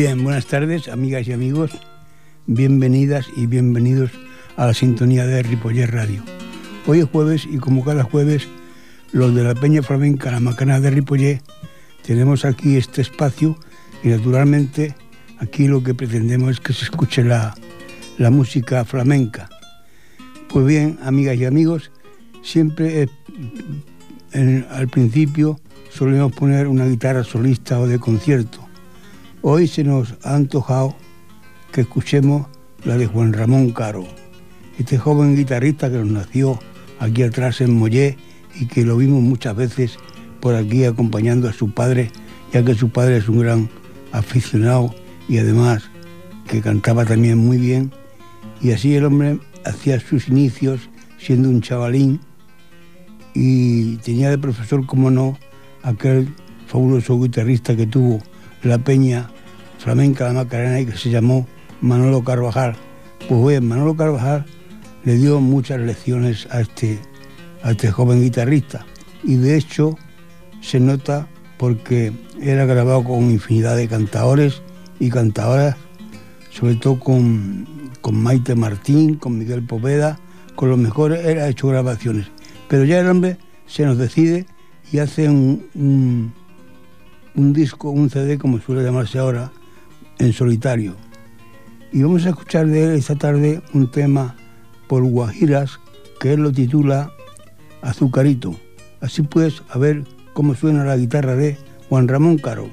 Bien, buenas tardes, amigas y amigos. Bienvenidas y bienvenidos a la sintonía de Ripoller Radio. Hoy es jueves y como cada jueves, los de la Peña Flamenca, la Macana de Ripoller, tenemos aquí este espacio y naturalmente aquí lo que pretendemos es que se escuche la, la música flamenca. Pues bien, amigas y amigos, siempre al principio solemos poner una guitarra solista o de concierto. Hoy se nos ha antojado que escuchemos la de Juan Ramón Caro, este joven guitarrista que nos nació aquí atrás en Mollé y que lo vimos muchas veces por aquí acompañando a su padre, ya que su padre es un gran aficionado y además que cantaba también muy bien. Y así el hombre hacía sus inicios siendo un chavalín y tenía de profesor, como no, aquel fabuloso guitarrista que tuvo la peña flamenca la Macarena y que se llamó Manolo Carvajal. Pues bien, Manolo Carvajal le dio muchas lecciones a este, a este joven guitarrista y de hecho se nota porque era grabado con infinidad de cantadores y cantadoras, sobre todo con, con Maite Martín, con Miguel Poveda, con los mejores, él ha hecho grabaciones. Pero ya el hombre se nos decide y hace un, disco, un CD, como suele llamarse ahora, en solitario. Y vamos a escuchar de él esta tarde un tema por Guajiras, que él lo titula Azucarito. Así pues, a ver cómo suena la guitarra de Juan Ramón Caro.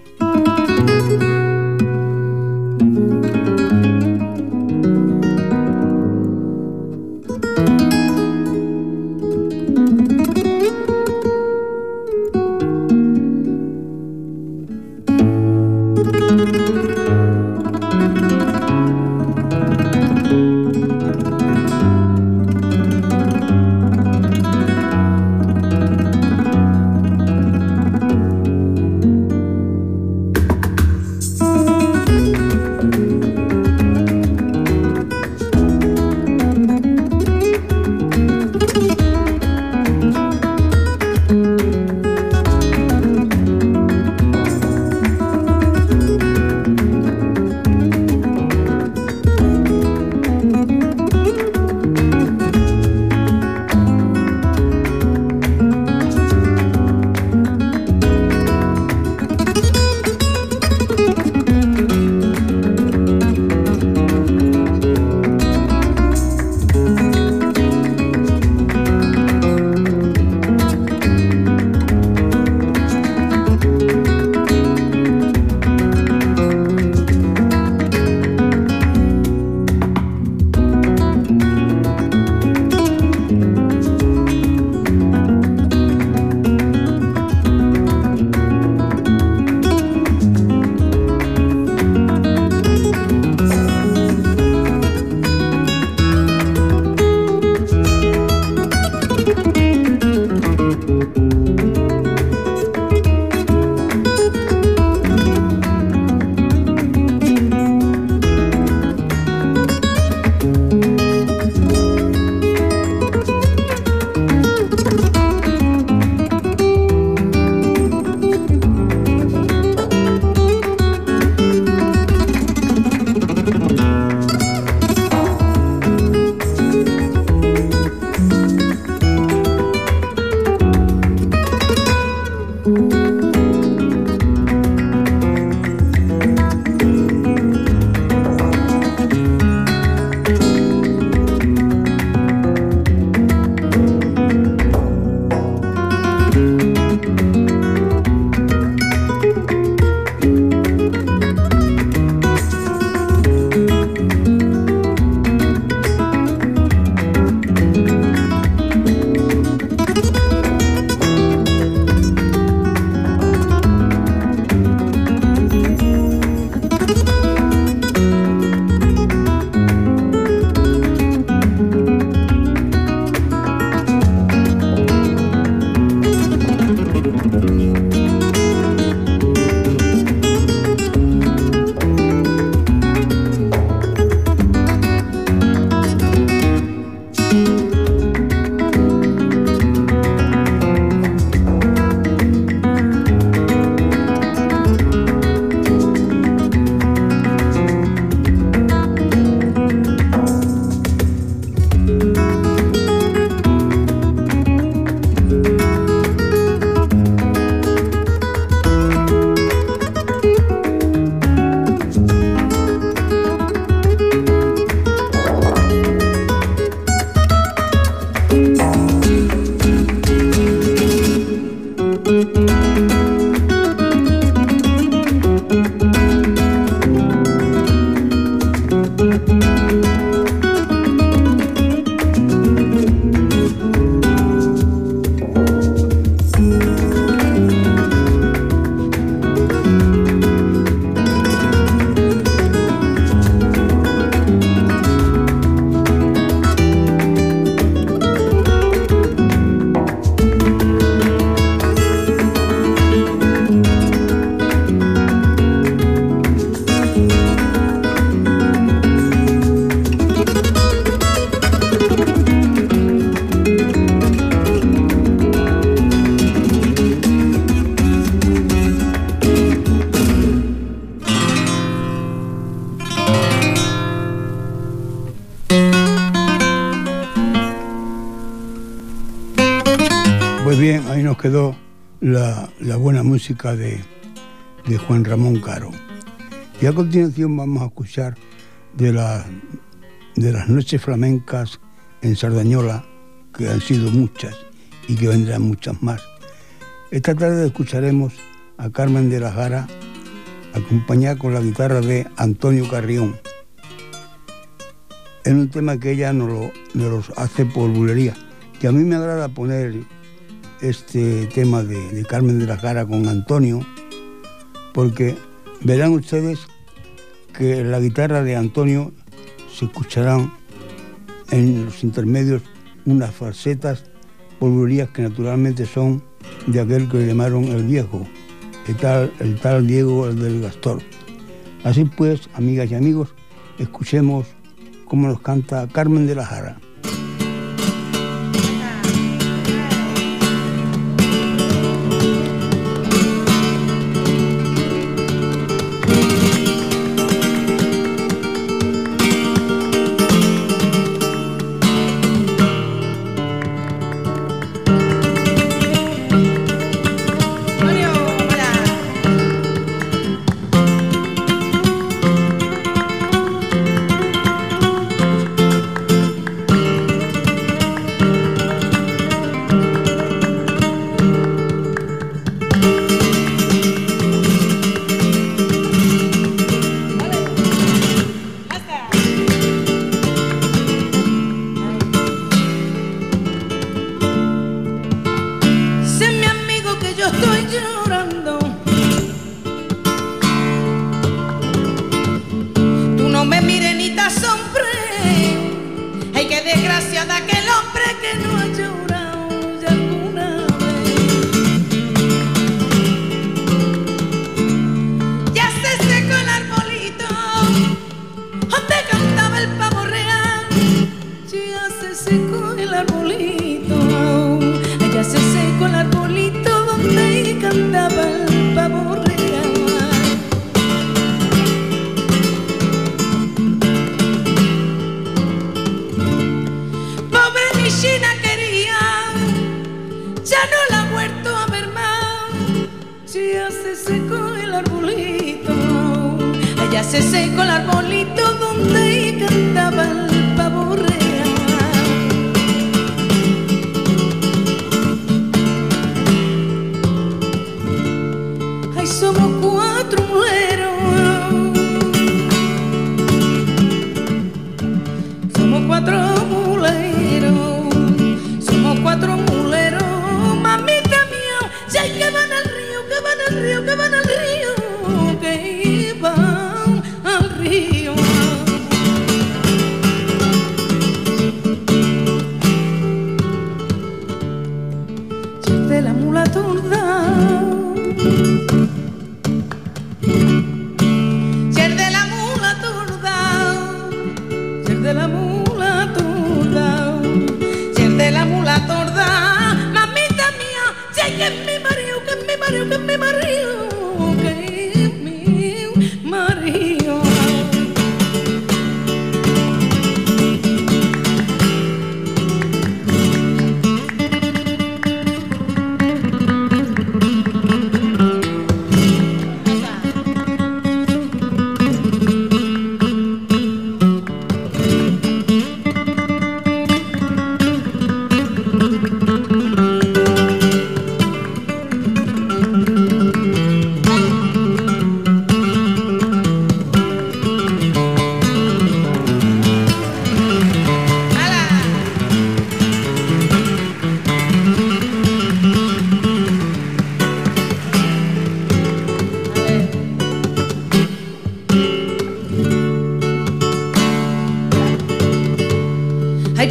La, buena música de, Juan Ramón Caro. Y a continuación vamos a escuchar de, de las noches flamencas en Sardañola, que han sido muchas y que vendrán muchas más. Esta tarde escucharemos a Carmen de la Jara, acompañada con la guitarra de Antonio Carrión. Es un tema que ella nos lo, hace por bulería, que a mí me agrada poner este tema de, Carmen de la Cara con Antonio, porque verán ustedes que la guitarra de Antonio se escucharán en los intermedios unas falsetas polvorías que naturalmente son de aquel que llamaron el viejo, el tal, el tal Diego el del Gastor. Así pues, amigas y amigos, escuchemos cómo nos canta Carmen de la Jara.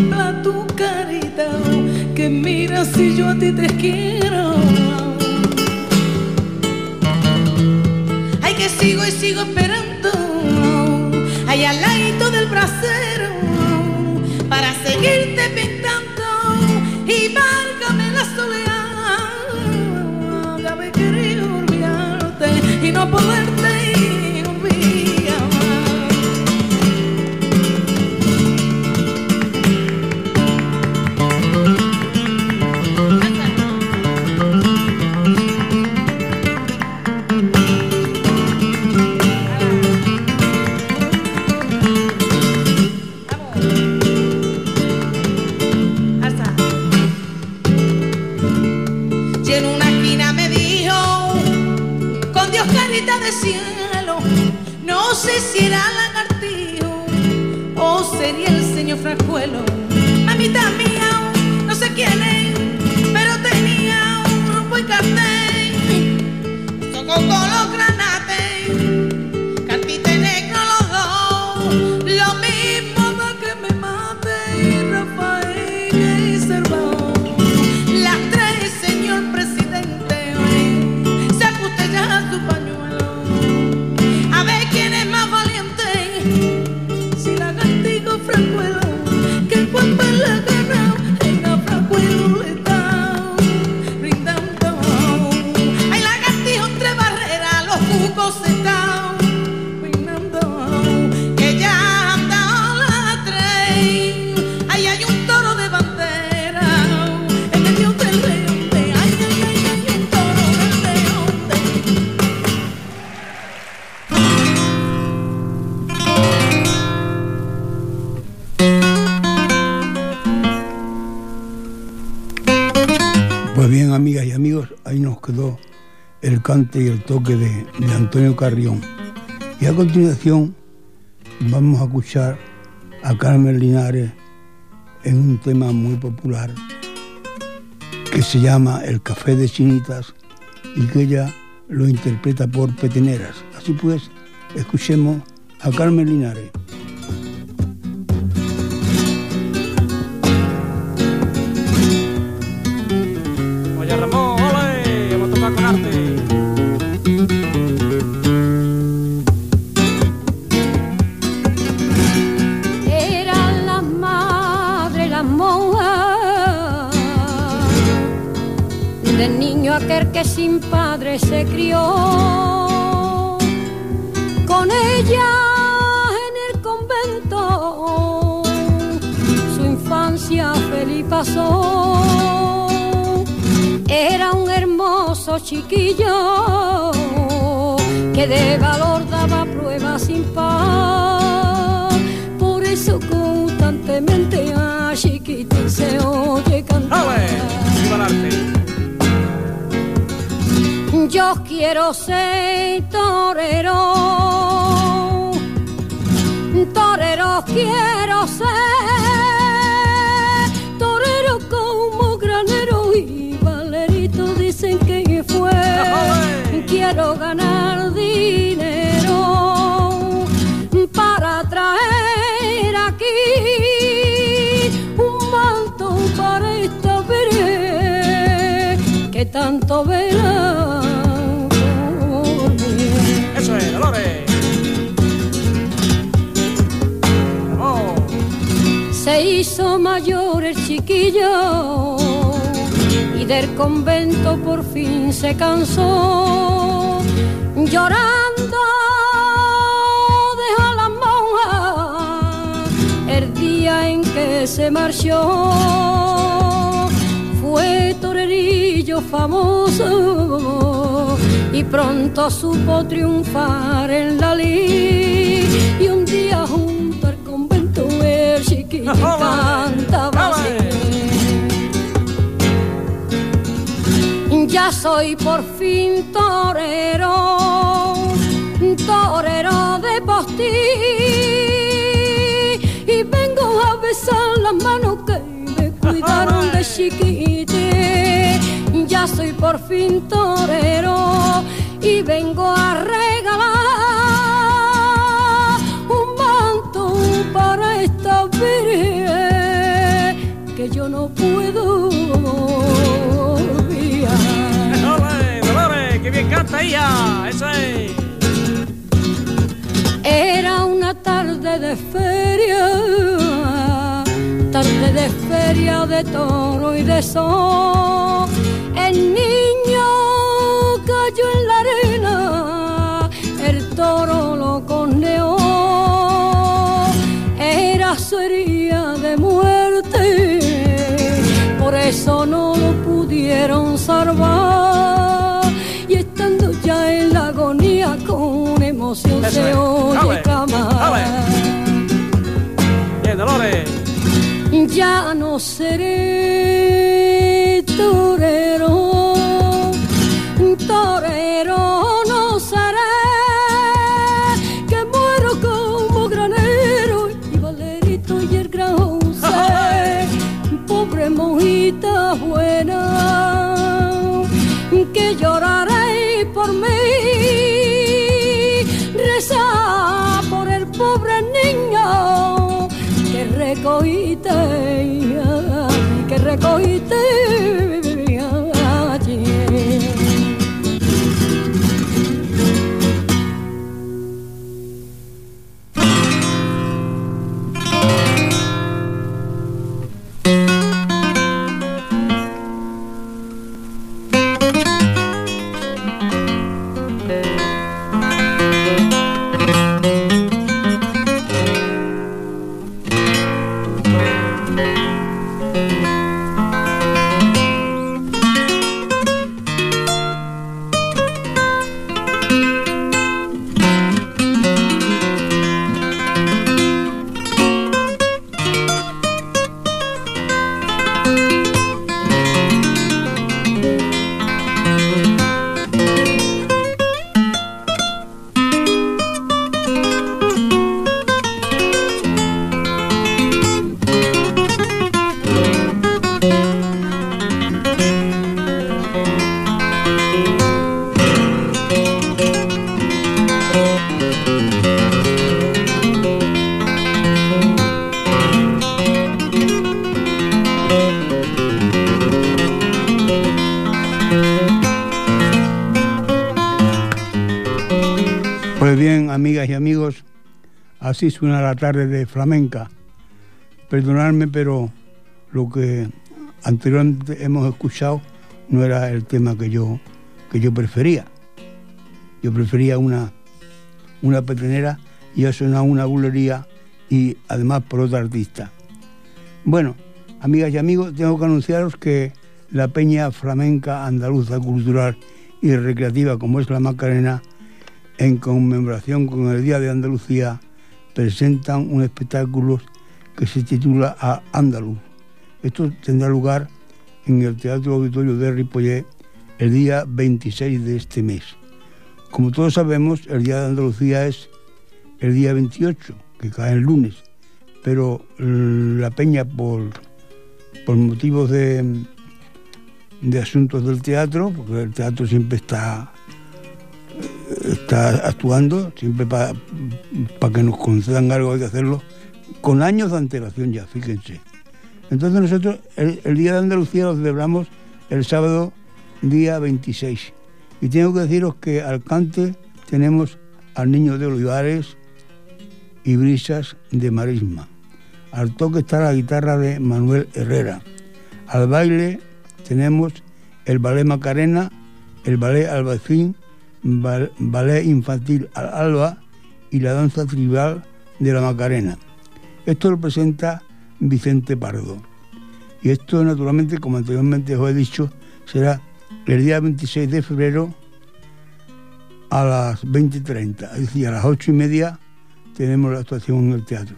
contemplar tu carita, que mira si yo a ti te quiero. Ay, que sigo y sigo esperando, ahí al ladito del brasero, para seguirte pintando y válgame la soledad de querido olvidarte y no poderte sé si era lagartijo o sería el señor Franjuelo. Cante y el toque de, de Antonio Carrión. Y a continuación vamos a escuchar a Carmen Linares en un tema muy popular que se llama El Café de Chinitas y que ella lo interpreta por peteneras. Así pues, escuchemos a Carmen Linares. Crió. Con ella en el convento su infancia feliz pasó. Era un hermoso chiquillo que de valor daba pruebas sin par. Por eso constantemente a chiquitín Yo quiero ser torero, torero quiero ser, torero como granero y valerito dicen que fue. Quiero ganar dinero para traer aquí un manto para esta veré que tanto verá Se hizo mayor el chiquillo y del convento por fin se cansó. Llorando dejó la monja el día en que se marchó. Famoso y pronto supo triunfar en la lid y un día junto al convento el chiquillo cantaba así. Ya soy por fin torero, torero de postí y vengo a besar las manos que me cuidaron de chiquite. Ya soy por fin torero y vengo a regalar un manto para esta virgen que yo no puedo olvidar. ¡Ole, Dolores! ¡Qué bien canta ella! ¡Eso es! Era una tarde de feria, tarde de feria de toro y de sol. El niño cayó en la arena, el toro lo corneó. Era su herida de muerte, por eso no lo pudieron salvar. Y estando ya en la agonía con emoción Eso se es. oye clamar. ¡Bien, Dolores! Ya no seré torero, así suena la tarde de flamenca. Perdonadme, pero lo que anteriormente hemos escuchado no era el tema que yo, que yo prefería. Yo prefería una, una petenera y ha sonado una bulería y además por otra artista. Bueno, amigas y amigos, tengo que anunciaros que la Peña Flamenca Andaluza Cultural y Recreativa, como es la Macarena, en conmemoración con el Día de Andalucía, presentan un espectáculo que se titula A Andaluz. Esto tendrá lugar en el Teatro Auditorio de Ripollet el día 26 de este mes. Como todos sabemos, el Día de Andalucía es el día 28, que cae el lunes, pero la peña por, por motivos de, de asuntos del teatro, porque el teatro siempre está está actuando, siempre para que nos concedan algo hay que hacerlo, con años de antelación ya, fíjense. Entonces nosotros el, Día de Andalucía lo celebramos el sábado día 26. Y tengo que deciros que al cante tenemos al Niño de Olivares y Brisas de Marisma. Al toque está la guitarra de Manuel Herrera. Al baile tenemos el ballet Macarena, el ballet Albacín, ballet infantil al alba y la danza tribal de la Macarena. Esto lo presenta Vicente Pardo. Y esto, naturalmente, como anteriormente os he dicho, será el día 26 de febrero a las 20.30. Es decir, a las 8 y media tenemos la actuación en el teatro.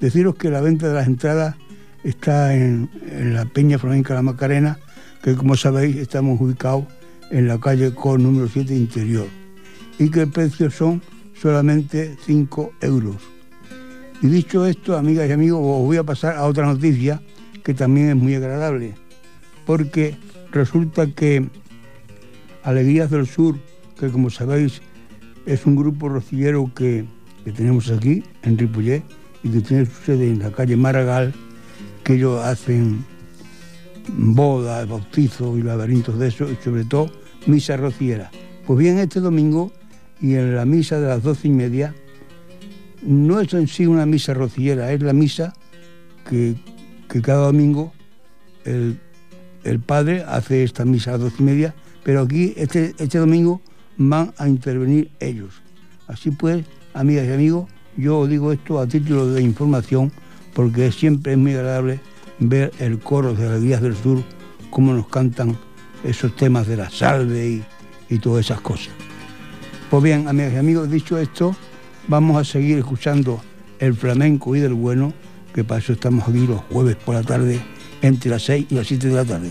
Deciros que la venta de las entradas está en, la Peña Flamenca La Macarena, que como sabéis estamos ubicados en la calle Cor número 7 interior. Y que el precio son solamente 5 euros. Y dicho esto, amigas y amigos, os voy a pasar a otra noticia que también es muy agradable, porque resulta que Alegrías del Sur, que como sabéis es un grupo rocillero que, que tenemos aquí en Ripollet y que tiene su sede en la calle Maragall, que ellos hacen bodas, bautizos y laberintos de eso, y sobre todo misa rociera. Pues bien, este domingo y en la misa de las doce y media, no es en sí una misa rociera, es la misa que, que cada domingo el, el, padre hace esta misa a las doce y media, pero aquí este, este domingo van a intervenir ellos. Así pues, amigas y amigos, yo digo esto a título de información porque siempre es muy agradable ver el coro de las Días del Sur, cómo nos cantan esos temas de la salve y, y todas esas cosas. Pues bien, amigas y amigos, dicho esto, vamos a seguir escuchando el flamenco y del bueno, que para eso estamos aquí los jueves por la tarde, entre las 6 y las 7 de la tarde.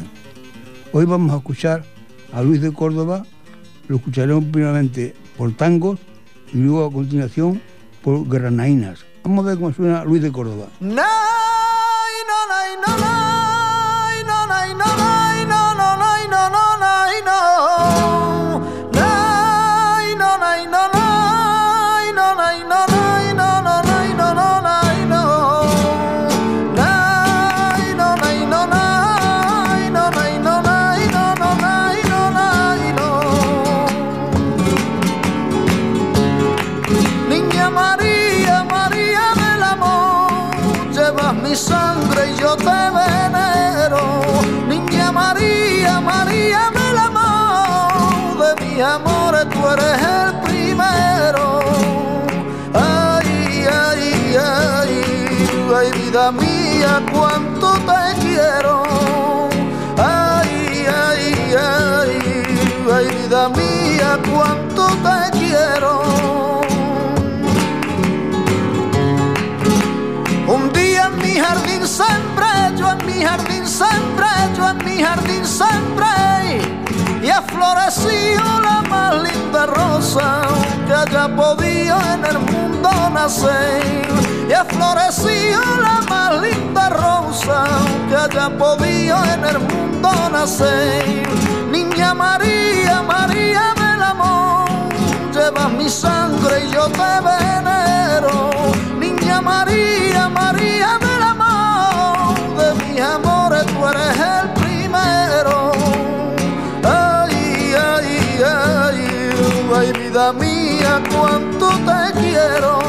Hoy vamos a escuchar a Luis de Córdoba, lo escucharemos primeramente por tangos y luego a continuación por granainas. Vamos a ver cómo suena Luis de Córdoba. Cuánto te quiero. Ay, ay, ay, ay, vida mía, cuánto te quiero. Un día en mi jardín sembré, yo en mi jardín sembré, yo en mi jardín sembré y ha la más linda rosa que haya podido en el mundo nacer y ha florecido la más linda rosa que haya podido en el mundo nacer. Niña María, María del amor, llevas mi sangre y yo te venero. Niña María, María del amor, de mis amores tú eres el primero. Ay, ay, ay, ay, vida mía, cuánto te quiero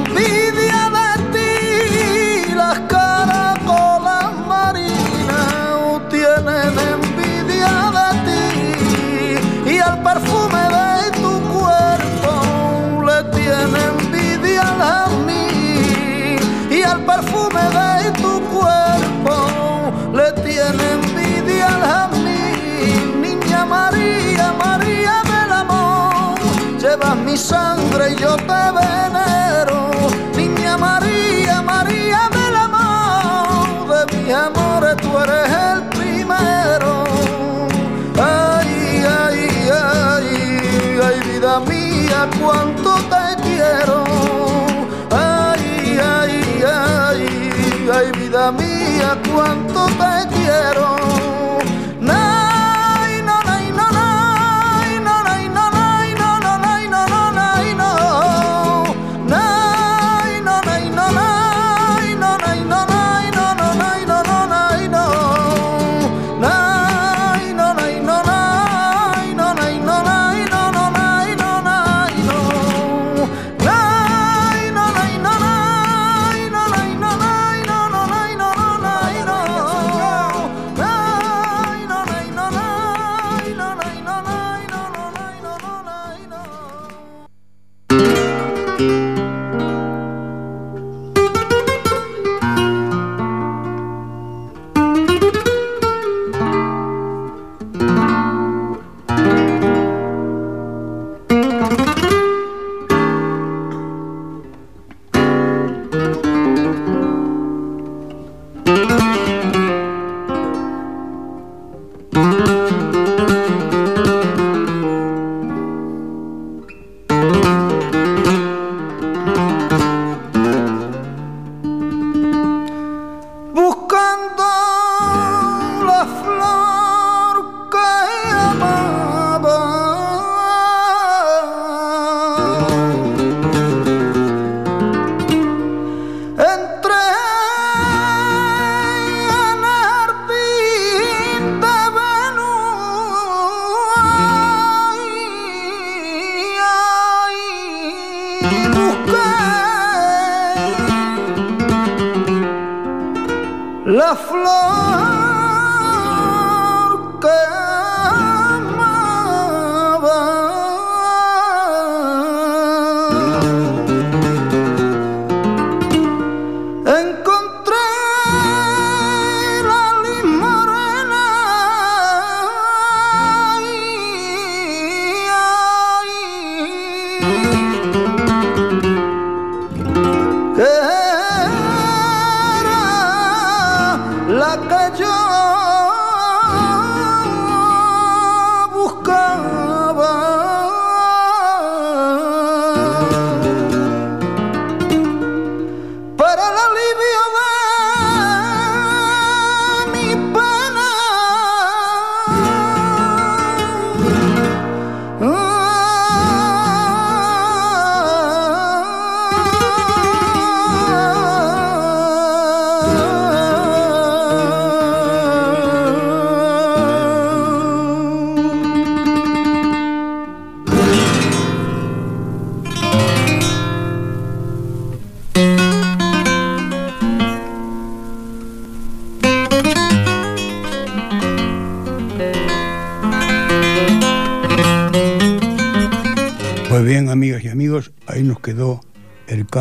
mi sangre y yo te venero. Niña María, María del amor, de mi amor tú eres el primero. Ay, ay, ay, ay, vida mía, cuánto te quiero. Ay, ay, ay, ay, vida mía, cuánto te quiero.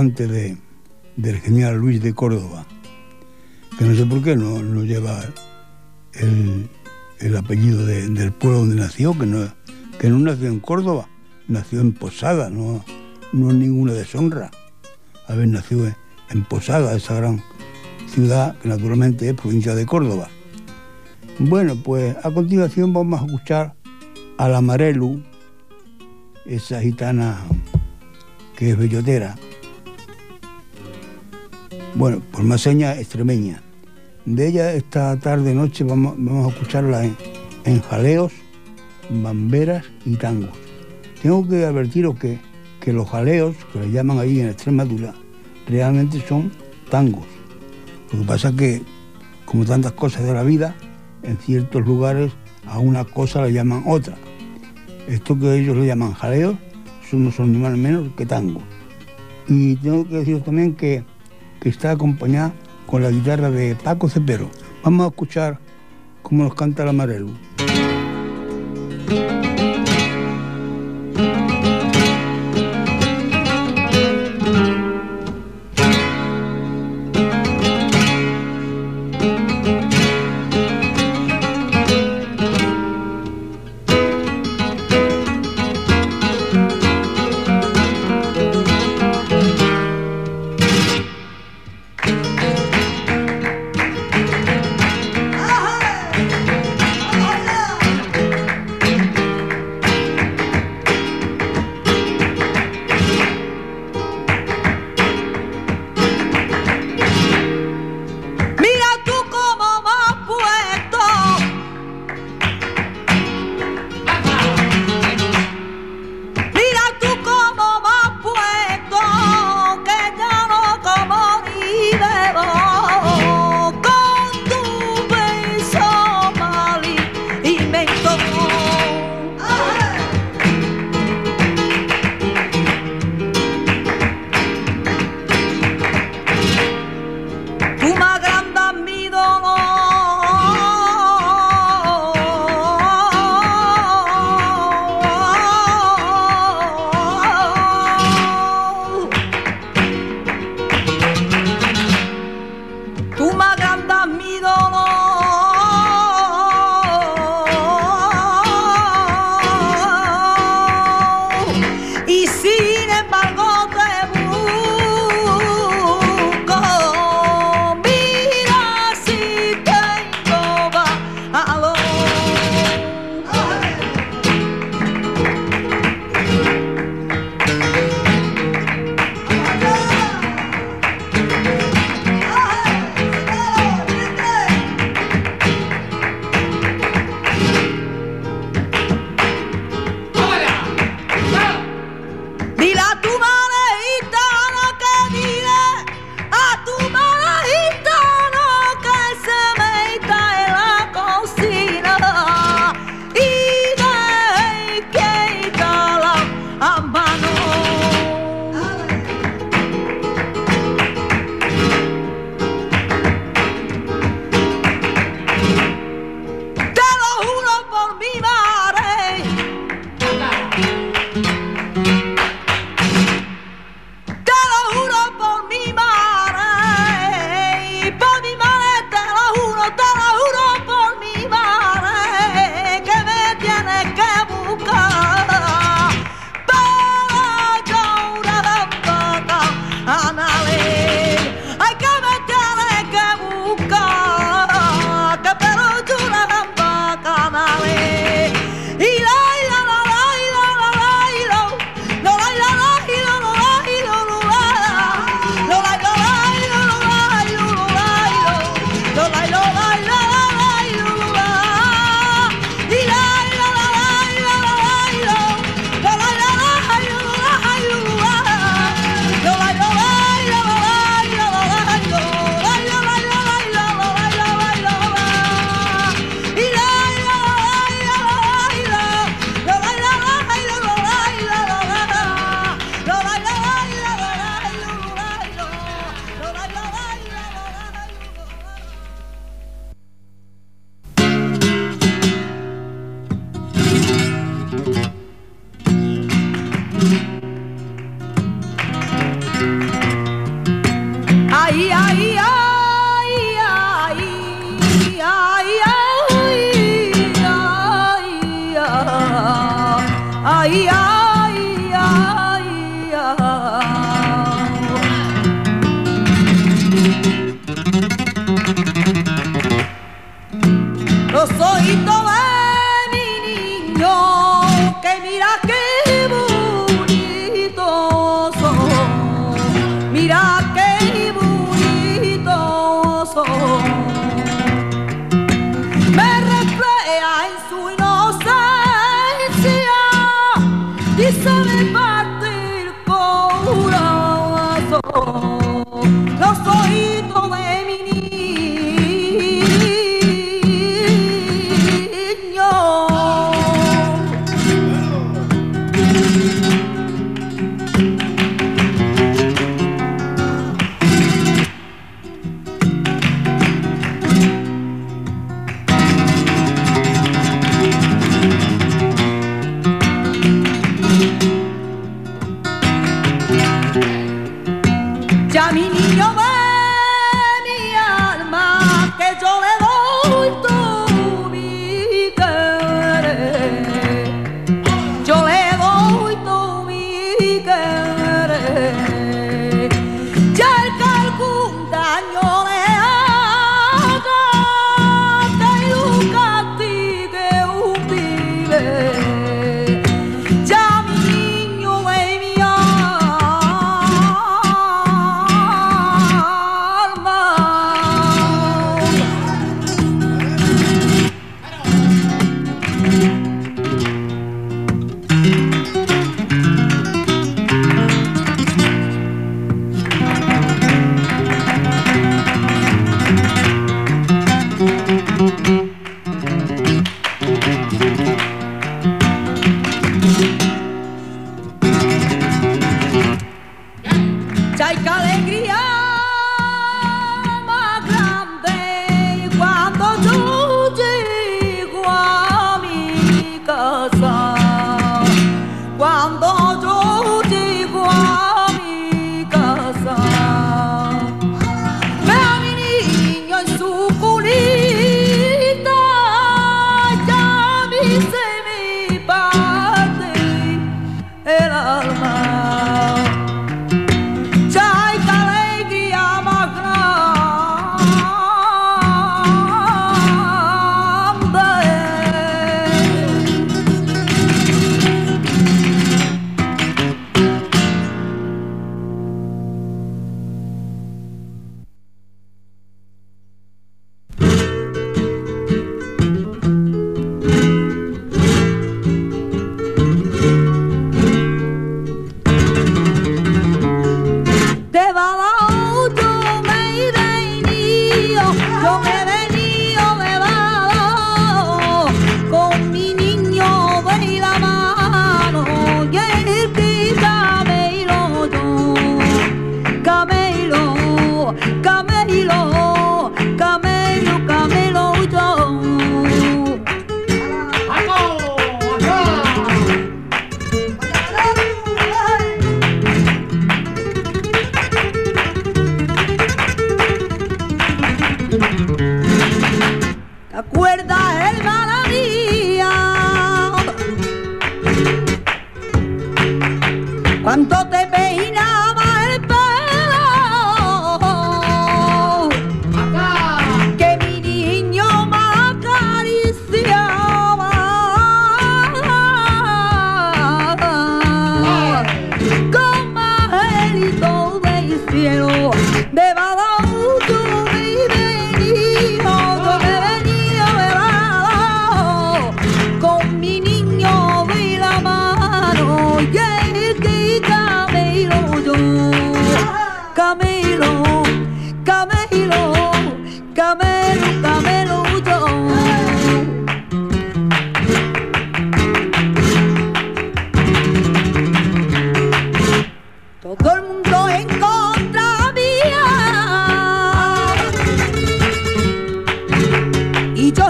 Cante de, del genial Luis de Córdoba, que no sé por qué no, no lleva el, el apellido de- del pueblo donde nació, que no, que no nació en Córdoba, nació en Posada, no, no es ninguna deshonra haber nacido en, en Posada, esa gran ciudad que naturalmente es provincia de Córdoba. Bueno, pues a continuación vamos a escuchar a la Marelu, esa gitana que es bellotera. Bueno, por más señas extremeña. De ella esta tarde noche vamos, a escucharla en, en jaleos, bamberas y tangos. Tengo que advertiros que, que los jaleos, que le llaman ahí en Extremadura, realmente son tangos. Lo que pasa es que, como tantas cosas de la vida, en ciertos lugares a una cosa le llaman otra. Esto que ellos le llaman jaleos no son ni más ni menos que tango. Y tengo que deciros también que, que está acompañada con la guitarra de Paco Cepero. Vamos a escuchar cómo nos canta la Marelu. yeah.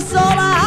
走了。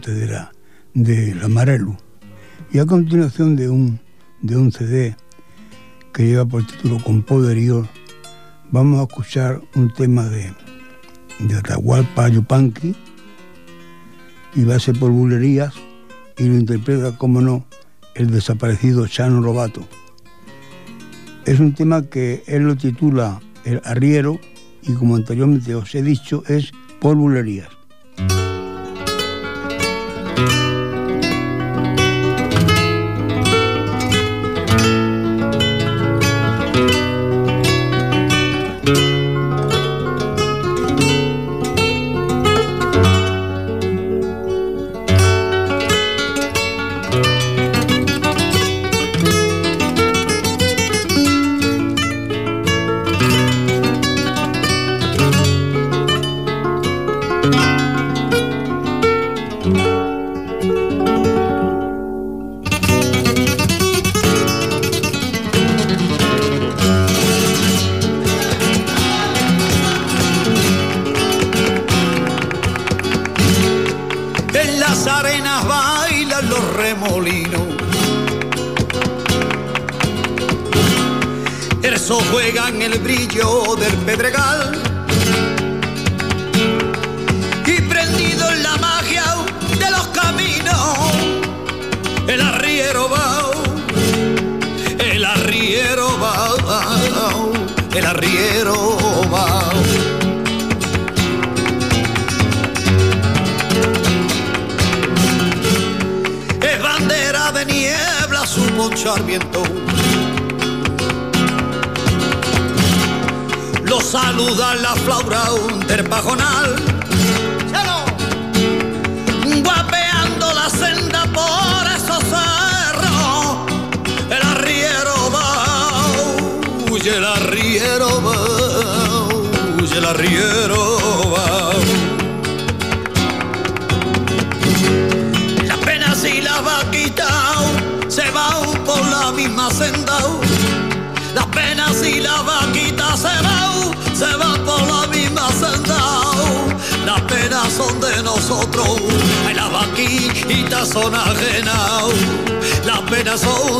de la de la Marelu. Y a continuación de un, de un CD que lleva por título Con Poderío, vamos a escuchar un tema de, de Atahualpa Yupanqui y va a ser por bulerías y lo interpreta, como no, el desaparecido Chano Robato. Es un tema que él lo titula El Arriero y como anteriormente os he dicho es por bulerías. Thank you.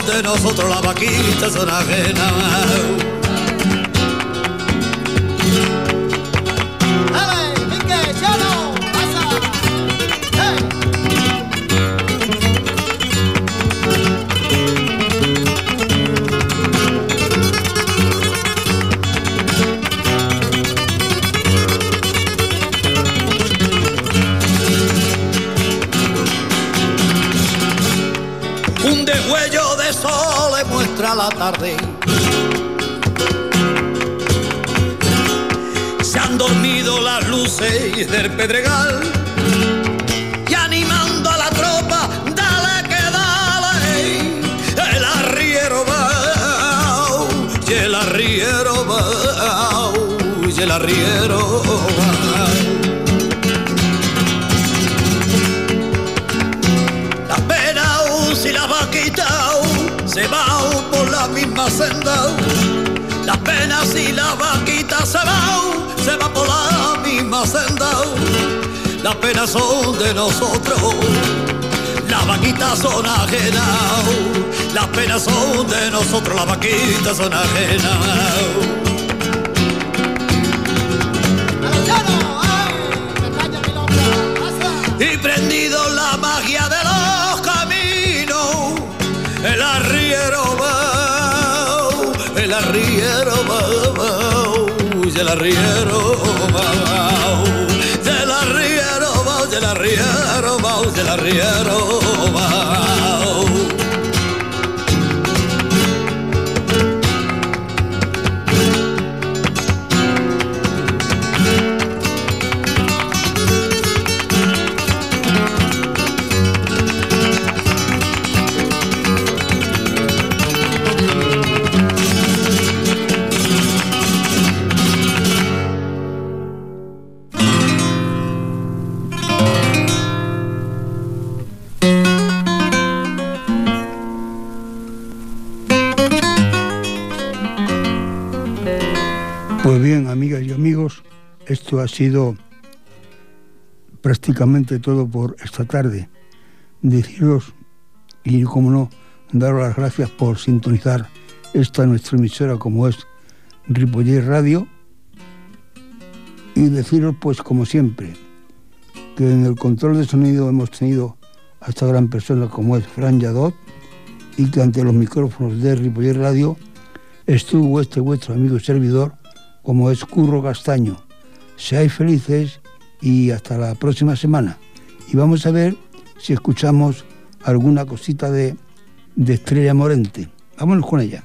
de nosotros la vaquita son ajena. Se han dormido las luces del pedregal y animando a la tropa, dale que dale, el arriero va, y el arriero va, y el arriero la senda. Las penas y las vaquitas se van, se van por la misma senda. Las penas son de nosotros, las vaquitas son ajenas. Las penas son de nosotros, las vaquitas son ajenas. El arriero y el arriero va, el arriero va, el arriero va, el arriero va. Pues sido prácticamente todo por esta tarde. Deciros, y como no, daros las gracias por sintonizar esta nuestra emisora como es Ripollet Radio. Y deciros, pues como siempre, que en el control de sonido hemos tenido a esta gran persona como es Fran Yadot y que ante los micrófonos de Ripollet Radio estuvo este vuestro amigo y servidor como es Curro Castaño. Seáis felices y hasta la próxima semana. Y vamos a ver si escuchamos alguna cosita de, de Estrella Morente. Vámonos con ella.